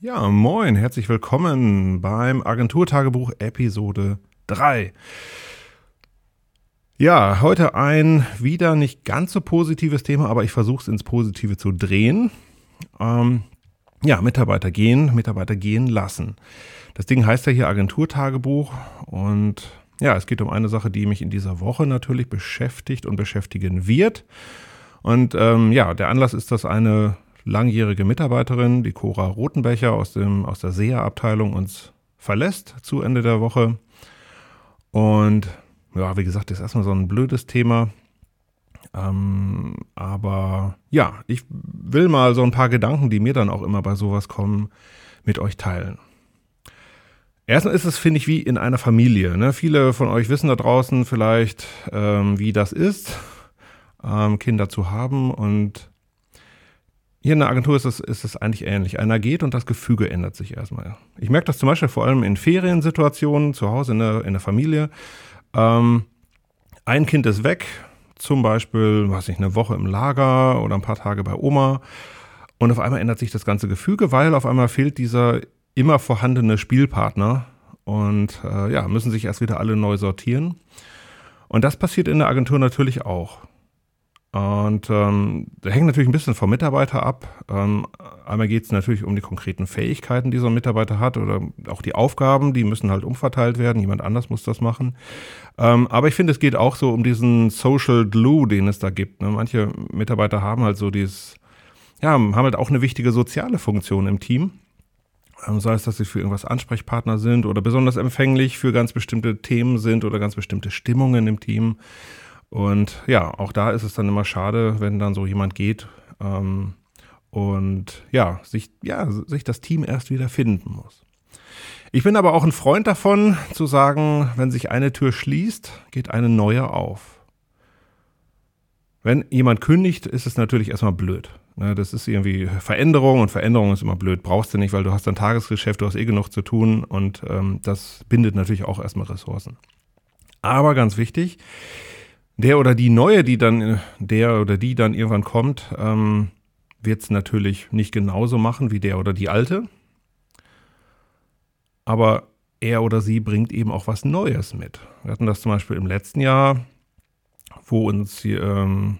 Ja, moin, herzlich willkommen beim Agenturtagebuch Episode 3. Ja, heute ein wieder nicht ganz so positives Thema, aber ich versuche es ins Positive zu drehen. Ähm, ja, Mitarbeiter gehen, Mitarbeiter gehen lassen. Das Ding heißt ja hier Agenturtagebuch und ja, es geht um eine Sache, die mich in dieser Woche natürlich beschäftigt und beschäftigen wird. Und ähm, ja, der Anlass ist, dass eine langjährige Mitarbeiterin, die Cora Rotenbecher aus, dem, aus der SEA-Abteilung, uns verlässt zu Ende der Woche. Und ja, wie gesagt, das ist erstmal so ein blödes Thema. Ähm, aber ja, ich will mal so ein paar Gedanken, die mir dann auch immer bei sowas kommen, mit euch teilen. Erstens ist es, finde ich, wie in einer Familie. Ne? Viele von euch wissen da draußen vielleicht, ähm, wie das ist, ähm, Kinder zu haben. Und hier in der Agentur ist es, ist es eigentlich ähnlich. Einer geht und das Gefüge ändert sich erstmal. Ich merke das zum Beispiel vor allem in Feriensituationen, zu Hause in der, in der Familie. Ähm, ein Kind ist weg, zum Beispiel, weiß ich, eine Woche im Lager oder ein paar Tage bei Oma. Und auf einmal ändert sich das ganze Gefüge, weil auf einmal fehlt dieser immer vorhandene Spielpartner und äh, ja, müssen sich erst wieder alle neu sortieren. Und das passiert in der Agentur natürlich auch. Und ähm, da hängt natürlich ein bisschen vom Mitarbeiter ab. Ähm, einmal geht es natürlich um die konkreten Fähigkeiten, die so ein Mitarbeiter hat oder auch die Aufgaben, die müssen halt umverteilt werden. Jemand anders muss das machen. Ähm, aber ich finde, es geht auch so um diesen Social Glue, den es da gibt. Ne? Manche Mitarbeiter haben halt so dieses, ja, haben halt auch eine wichtige soziale Funktion im Team. Ähm, sei es, dass sie für irgendwas Ansprechpartner sind oder besonders empfänglich für ganz bestimmte Themen sind oder ganz bestimmte Stimmungen im Team. Und ja, auch da ist es dann immer schade, wenn dann so jemand geht ähm, und ja sich, ja, sich das Team erst wieder finden muss. Ich bin aber auch ein Freund davon, zu sagen, wenn sich eine Tür schließt, geht eine neue auf. Wenn jemand kündigt, ist es natürlich erstmal blöd. Ne, das ist irgendwie Veränderung und Veränderung ist immer blöd. Brauchst du nicht, weil du hast ein Tagesgeschäft, du hast eh genug zu tun und ähm, das bindet natürlich auch erstmal Ressourcen. Aber ganz wichtig, der oder die neue, die dann, der oder die dann irgendwann kommt, ähm, wird es natürlich nicht genauso machen wie der oder die alte. Aber er oder sie bringt eben auch was Neues mit. Wir hatten das zum Beispiel im letzten Jahr, wo uns ähm,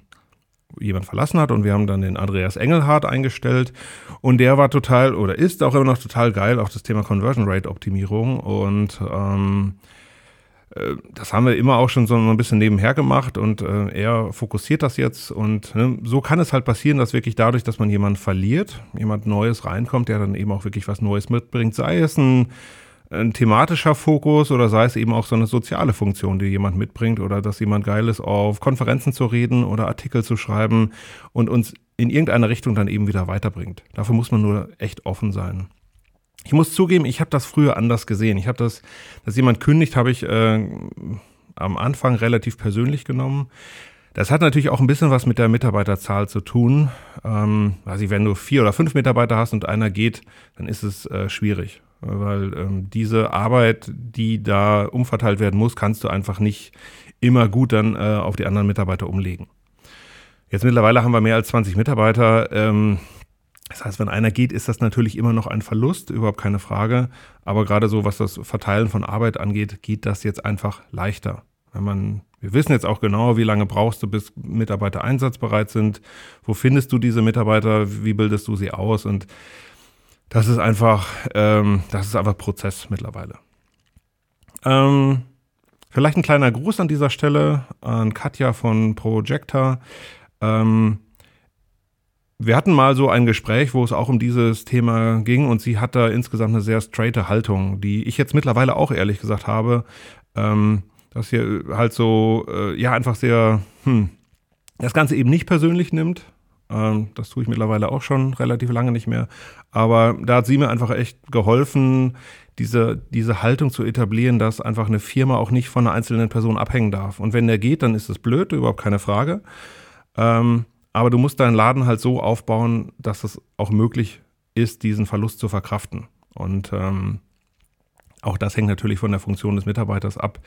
jemand verlassen hat und wir haben dann den Andreas Engelhardt eingestellt und der war total oder ist auch immer noch total geil auf das Thema Conversion Rate Optimierung und ähm, äh, das haben wir immer auch schon so ein bisschen nebenher gemacht und äh, er fokussiert das jetzt und ne, so kann es halt passieren, dass wirklich dadurch, dass man jemanden verliert, jemand Neues reinkommt, der dann eben auch wirklich was Neues mitbringt, sei es ein, ein thematischer Fokus oder sei es eben auch so eine soziale Funktion, die jemand mitbringt oder dass jemand geil ist, auf Konferenzen zu reden oder Artikel zu schreiben und uns in irgendeiner Richtung dann eben wieder weiterbringt. Dafür muss man nur echt offen sein. Ich muss zugeben, ich habe das früher anders gesehen. Ich habe das, dass jemand kündigt, habe ich äh, am Anfang relativ persönlich genommen. Das hat natürlich auch ein bisschen was mit der Mitarbeiterzahl zu tun. Ähm, also wenn du vier oder fünf Mitarbeiter hast und einer geht, dann ist es äh, schwierig. Weil ähm, diese Arbeit, die da umverteilt werden muss, kannst du einfach nicht immer gut dann äh, auf die anderen Mitarbeiter umlegen. Jetzt mittlerweile haben wir mehr als 20 Mitarbeiter. Ähm, das heißt, wenn einer geht, ist das natürlich immer noch ein Verlust, überhaupt keine Frage. Aber gerade so, was das Verteilen von Arbeit angeht, geht das jetzt einfach leichter. Wenn man, wir wissen jetzt auch genau, wie lange brauchst du, bis Mitarbeiter einsatzbereit sind. Wo findest du diese Mitarbeiter? Wie bildest du sie aus? Und das ist einfach, ähm, das ist einfach Prozess mittlerweile. Ähm, vielleicht ein kleiner Gruß an dieser Stelle an Katja von Projector. Ähm, wir hatten mal so ein Gespräch, wo es auch um dieses Thema ging und sie hat da insgesamt eine sehr straighte Haltung, die ich jetzt mittlerweile auch ehrlich gesagt habe, ähm, dass hier halt so, äh, ja, einfach sehr, hm, das Ganze eben nicht persönlich nimmt. Ähm, das tue ich mittlerweile auch schon relativ lange nicht mehr. Aber da hat sie mir einfach echt geholfen, diese, diese Haltung zu etablieren, dass einfach eine Firma auch nicht von einer einzelnen Person abhängen darf. Und wenn der geht, dann ist es blöd, überhaupt keine Frage. Ähm, aber du musst deinen Laden halt so aufbauen, dass es auch möglich ist, diesen Verlust zu verkraften. Und ähm, auch das hängt natürlich von der Funktion des Mitarbeiters ab.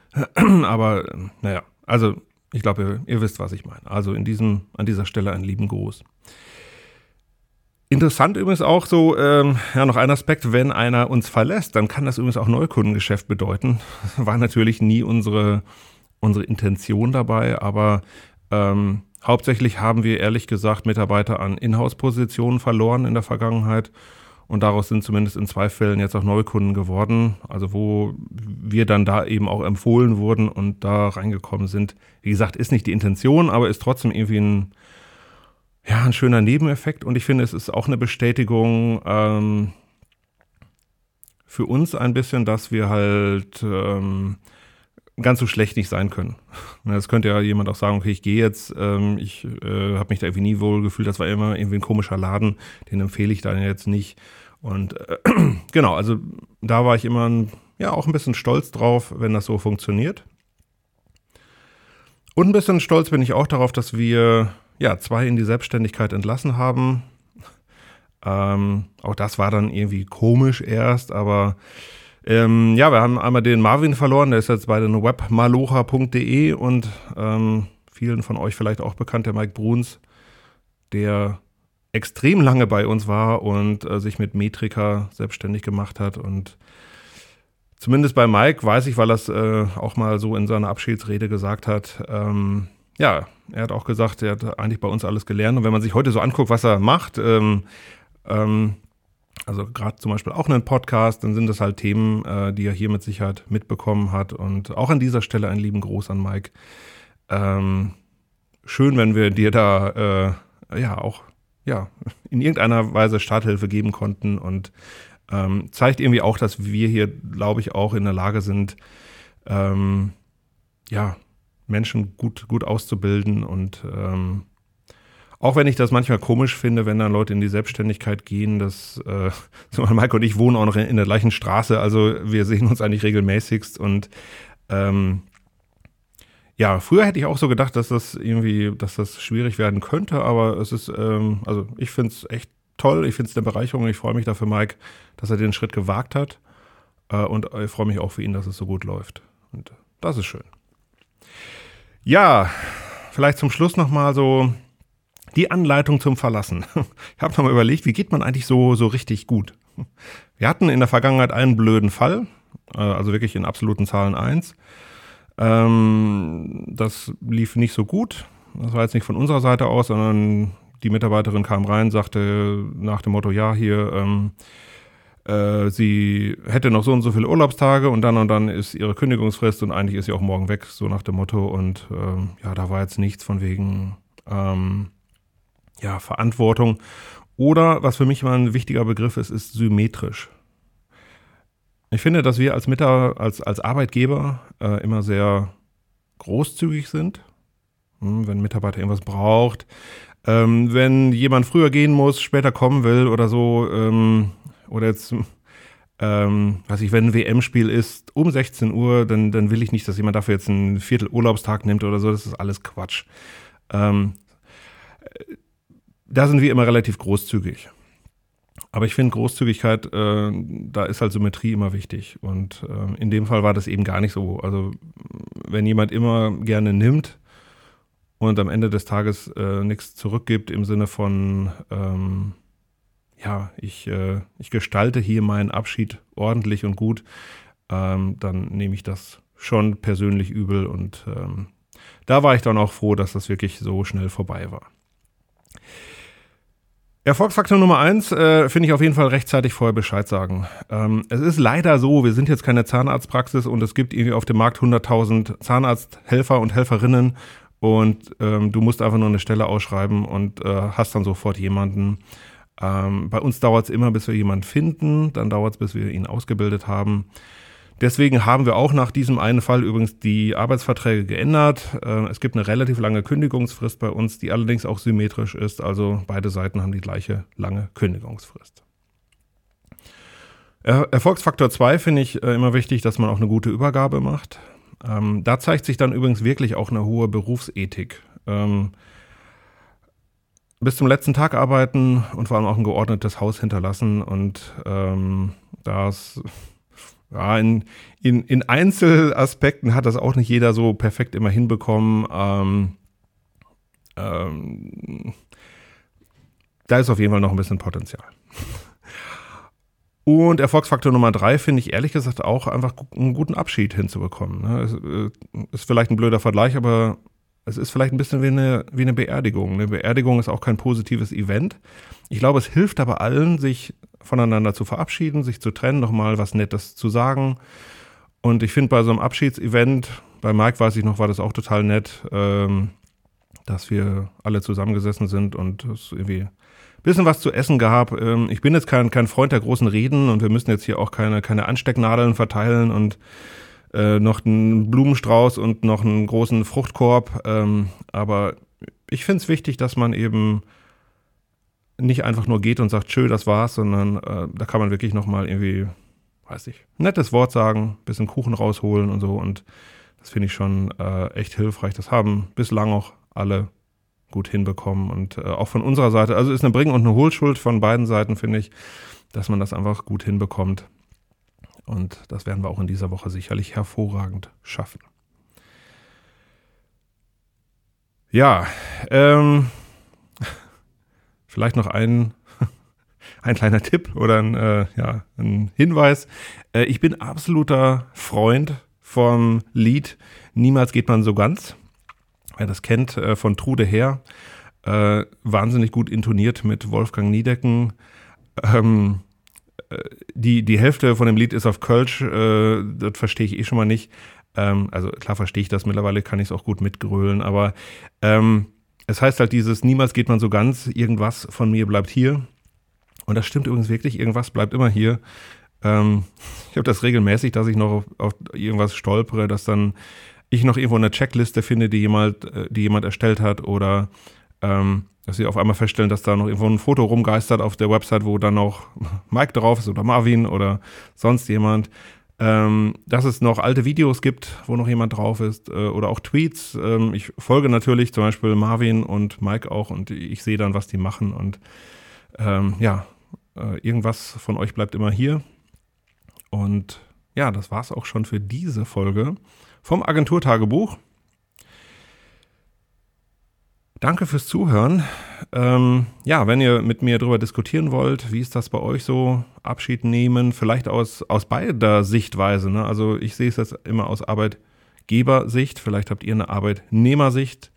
Aber naja, also ich glaube, ihr, ihr, wisst, was ich meine. Also in diesem, an dieser Stelle einen lieben Gruß. Interessant übrigens auch so, ähm, ja, noch ein Aspekt, wenn einer uns verlässt, dann kann das übrigens auch Neukundengeschäft bedeuten. War natürlich nie unsere, unsere Intention dabei, aber ähm, hauptsächlich haben wir ehrlich gesagt Mitarbeiter an Inhouse-Positionen verloren in der Vergangenheit. Und daraus sind zumindest in zwei Fällen jetzt auch Neukunden geworden, also wo wir dann da eben auch empfohlen wurden und da reingekommen sind. Wie gesagt, ist nicht die Intention, aber ist trotzdem irgendwie ein, ja, ein schöner Nebeneffekt. Und ich finde, es ist auch eine Bestätigung ähm, für uns ein bisschen, dass wir halt ähm, ganz so schlecht nicht sein können. Es könnte ja jemand auch sagen, okay, ich gehe jetzt, ähm, ich äh, habe mich da irgendwie nie wohl gefühlt, das war immer irgendwie ein komischer Laden, den empfehle ich dann jetzt nicht. Und äh, genau, also da war ich immer ein, ja auch ein bisschen stolz drauf, wenn das so funktioniert. Und ein bisschen stolz bin ich auch darauf, dass wir ja zwei in die Selbstständigkeit entlassen haben. Ähm, auch das war dann irgendwie komisch erst, aber ähm, ja, wir haben einmal den Marvin verloren, der ist jetzt bei den webmalocha.de und ähm, vielen von euch vielleicht auch bekannt, der Mike Bruns, der extrem lange bei uns war und äh, sich mit Metrika selbstständig gemacht hat. Und zumindest bei Mike weiß ich, weil er es äh, auch mal so in seiner Abschiedsrede gesagt hat, ähm, ja, er hat auch gesagt, er hat eigentlich bei uns alles gelernt. Und wenn man sich heute so anguckt, was er macht, ähm, ähm, also gerade zum Beispiel auch einen Podcast, dann sind das halt Themen, äh, die er hier mit Sicherheit mitbekommen hat. Und auch an dieser Stelle einen lieben Gruß an Mike. Ähm, schön, wenn wir dir da äh, ja auch ja, in irgendeiner Weise Starthilfe geben konnten und ähm, zeigt irgendwie auch, dass wir hier, glaube ich, auch in der Lage sind, ähm, ja, Menschen gut, gut auszubilden und ähm, auch wenn ich das manchmal komisch finde, wenn dann Leute in die Selbstständigkeit gehen, dass äh, Mike und ich wohnen auch noch in, der gleichen Straße, also wir sehen uns eigentlich regelmäßigst und ähm, ja, früher hätte ich auch so gedacht, dass das irgendwie, dass das schwierig werden könnte, aber es ist, ähm, also ich finde es echt toll, ich finde es eine Bereicherung, ich freue mich dafür, Mike, dass er den Schritt gewagt hat äh, und ich freue mich auch für ihn, dass es so gut läuft. Und das ist schön. Ja, vielleicht zum Schluss nochmal so die Anleitung zum Verlassen. Ich habe nochmal überlegt, wie geht man eigentlich so, so richtig gut? Wir hatten in der Vergangenheit einen blöden Fall, äh, also wirklich in absoluten Zahlen eins. Ähm, das lief nicht so gut. Das war jetzt nicht von unserer Seite aus, sondern die Mitarbeiterin kam rein, sagte nach dem Motto, ja, hier, ähm, äh, sie hätte noch so und so viele Urlaubstage und dann und dann ist ihre Kündigungsfrist und eigentlich ist sie auch morgen weg, so nach dem Motto. Und ähm, ja, da war jetzt nichts von wegen, ähm, ja, Verantwortung. Oder, was für mich mal ein wichtiger Begriff ist, ist symmetrisch. Ich finde, dass wir als, Mitar als, als Arbeitgeber äh, immer sehr großzügig sind. Hm, wenn ein Mitarbeiter irgendwas braucht, ähm, wenn jemand früher gehen muss, später kommen will oder so, ähm, oder jetzt, ähm, weiß ich, wenn ein WM-Spiel ist um 16 Uhr, dann, dann will ich nicht, dass jemand dafür jetzt einen Viertel Urlaubstag nimmt oder so. Das ist alles Quatsch. Ähm, da sind wir immer relativ großzügig. Aber ich finde Großzügigkeit, äh, da ist halt Symmetrie immer wichtig. Und äh, in dem Fall war das eben gar nicht so. Also wenn jemand immer gerne nimmt und am Ende des Tages äh, nichts zurückgibt im Sinne von, ähm, ja, ich, äh, ich gestalte hier meinen Abschied ordentlich und gut, ähm, dann nehme ich das schon persönlich übel. Und ähm, da war ich dann auch froh, dass das wirklich so schnell vorbei war. Erfolgsfaktor Nummer eins äh, finde ich auf jeden Fall rechtzeitig vorher Bescheid sagen. Ähm, es ist leider so, wir sind jetzt keine Zahnarztpraxis und es gibt irgendwie auf dem Markt 100.000 Zahnarzthelfer und Helferinnen und ähm, du musst einfach nur eine Stelle ausschreiben und äh, hast dann sofort jemanden. Ähm, bei uns dauert es immer, bis wir jemanden finden, dann dauert es, bis wir ihn ausgebildet haben. Deswegen haben wir auch nach diesem einen Fall übrigens die Arbeitsverträge geändert. Äh, es gibt eine relativ lange Kündigungsfrist bei uns, die allerdings auch symmetrisch ist. Also beide Seiten haben die gleiche lange Kündigungsfrist. Erfolgsfaktor 2 finde ich äh, immer wichtig, dass man auch eine gute Übergabe macht. Ähm, da zeigt sich dann übrigens wirklich auch eine hohe Berufsethik. Ähm, bis zum letzten Tag arbeiten und vor allem auch ein geordnetes Haus hinterlassen und ähm, das ja, in, in, in Einzelaspekten hat das auch nicht jeder so perfekt immer hinbekommen. Ähm, ähm, da ist auf jeden Fall noch ein bisschen Potenzial. Und Erfolgsfaktor Nummer drei finde ich ehrlich gesagt auch einfach einen guten Abschied hinzubekommen. Ne? Äh, ist vielleicht ein blöder Vergleich, aber es ist vielleicht ein bisschen wie eine, wie eine Beerdigung. Eine Beerdigung ist auch kein positives Event. Ich glaube, es hilft aber allen, sich voneinander zu verabschieden, sich zu trennen, nochmal was Nettes zu sagen. Und ich finde bei so einem Abschiedsevent, bei Mike weiß ich noch, war das auch total nett, ähm, dass wir alle zusammengesessen sind und es irgendwie bisschen was zu essen gab. Ähm, ich bin jetzt kein, kein Freund der großen Reden und wir müssen jetzt hier auch keine, keine Anstecknadeln verteilen und äh, noch einen Blumenstrauß und noch einen großen Fruchtkorb. Ähm, aber ich finde es wichtig, dass man eben nicht einfach nur geht und sagt, tschö, das war's, sondern äh, da kann man wirklich nochmal irgendwie, weiß ich, nettes Wort sagen, bisschen Kuchen rausholen und so. Und das finde ich schon äh, echt hilfreich. Das haben bislang auch alle gut hinbekommen. Und äh, auch von unserer Seite, also ist eine Bring- und eine Hohlschuld von beiden Seiten, finde ich, dass man das einfach gut hinbekommt. Und das werden wir auch in dieser Woche sicherlich hervorragend schaffen. Ja, ähm, vielleicht noch ein, ein kleiner Tipp oder ein, äh, ja, ein Hinweis. Äh, ich bin absoluter Freund vom Lied Niemals geht man so ganz wer das kennt, äh, von Trude Her. Äh, wahnsinnig gut intoniert mit Wolfgang Niedecken. Ähm, äh, die, die Hälfte von dem Lied ist auf Kölsch, äh, das verstehe ich eh schon mal nicht. Ähm, also klar verstehe ich das, mittlerweile kann ich es auch gut mitgrölen, aber ähm, es heißt halt dieses, niemals geht man so ganz, irgendwas von mir bleibt hier. Und das stimmt übrigens wirklich, irgendwas bleibt immer hier. Ähm, ich habe das regelmäßig, dass ich noch auf, auf irgendwas stolpere, dass dann ich noch irgendwo eine Checkliste finde, die jemand, äh, die jemand erstellt hat oder ähm, dass sie auf einmal feststellen, dass da noch irgendwo ein Foto rumgeistert auf der Website, wo dann noch Mike drauf ist oder Marvin oder sonst jemand. Ähm, dass es noch alte Videos gibt, wo noch jemand drauf ist äh, oder auch Tweets. Ähm, ich folge natürlich zum Beispiel Marvin und Mike auch und ich sehe dann, was die machen und ähm, ja, äh, irgendwas von euch bleibt immer hier. Und ja, das war es auch schon für diese Folge vom Agenturtagebuch. Danke fürs Zuhören. Ähm, ja, wenn ihr mit mir darüber diskutieren wollt, wie ist das bei euch so? Abschied nehmen, vielleicht aus, aus beider Sichtweise. Ne? Also ich sehe es jetzt immer aus Arbeitgebersicht, vielleicht habt ihr eine Arbeitnehmersicht.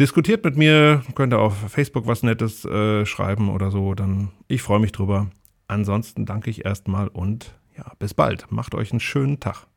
Diskutiert mit mir, könnt ihr auf Facebook was Nettes äh, schreiben oder so, dann ich freue mich drüber. Ansonsten danke ich erstmal und ja, bis bald. Macht euch einen schönen Tag.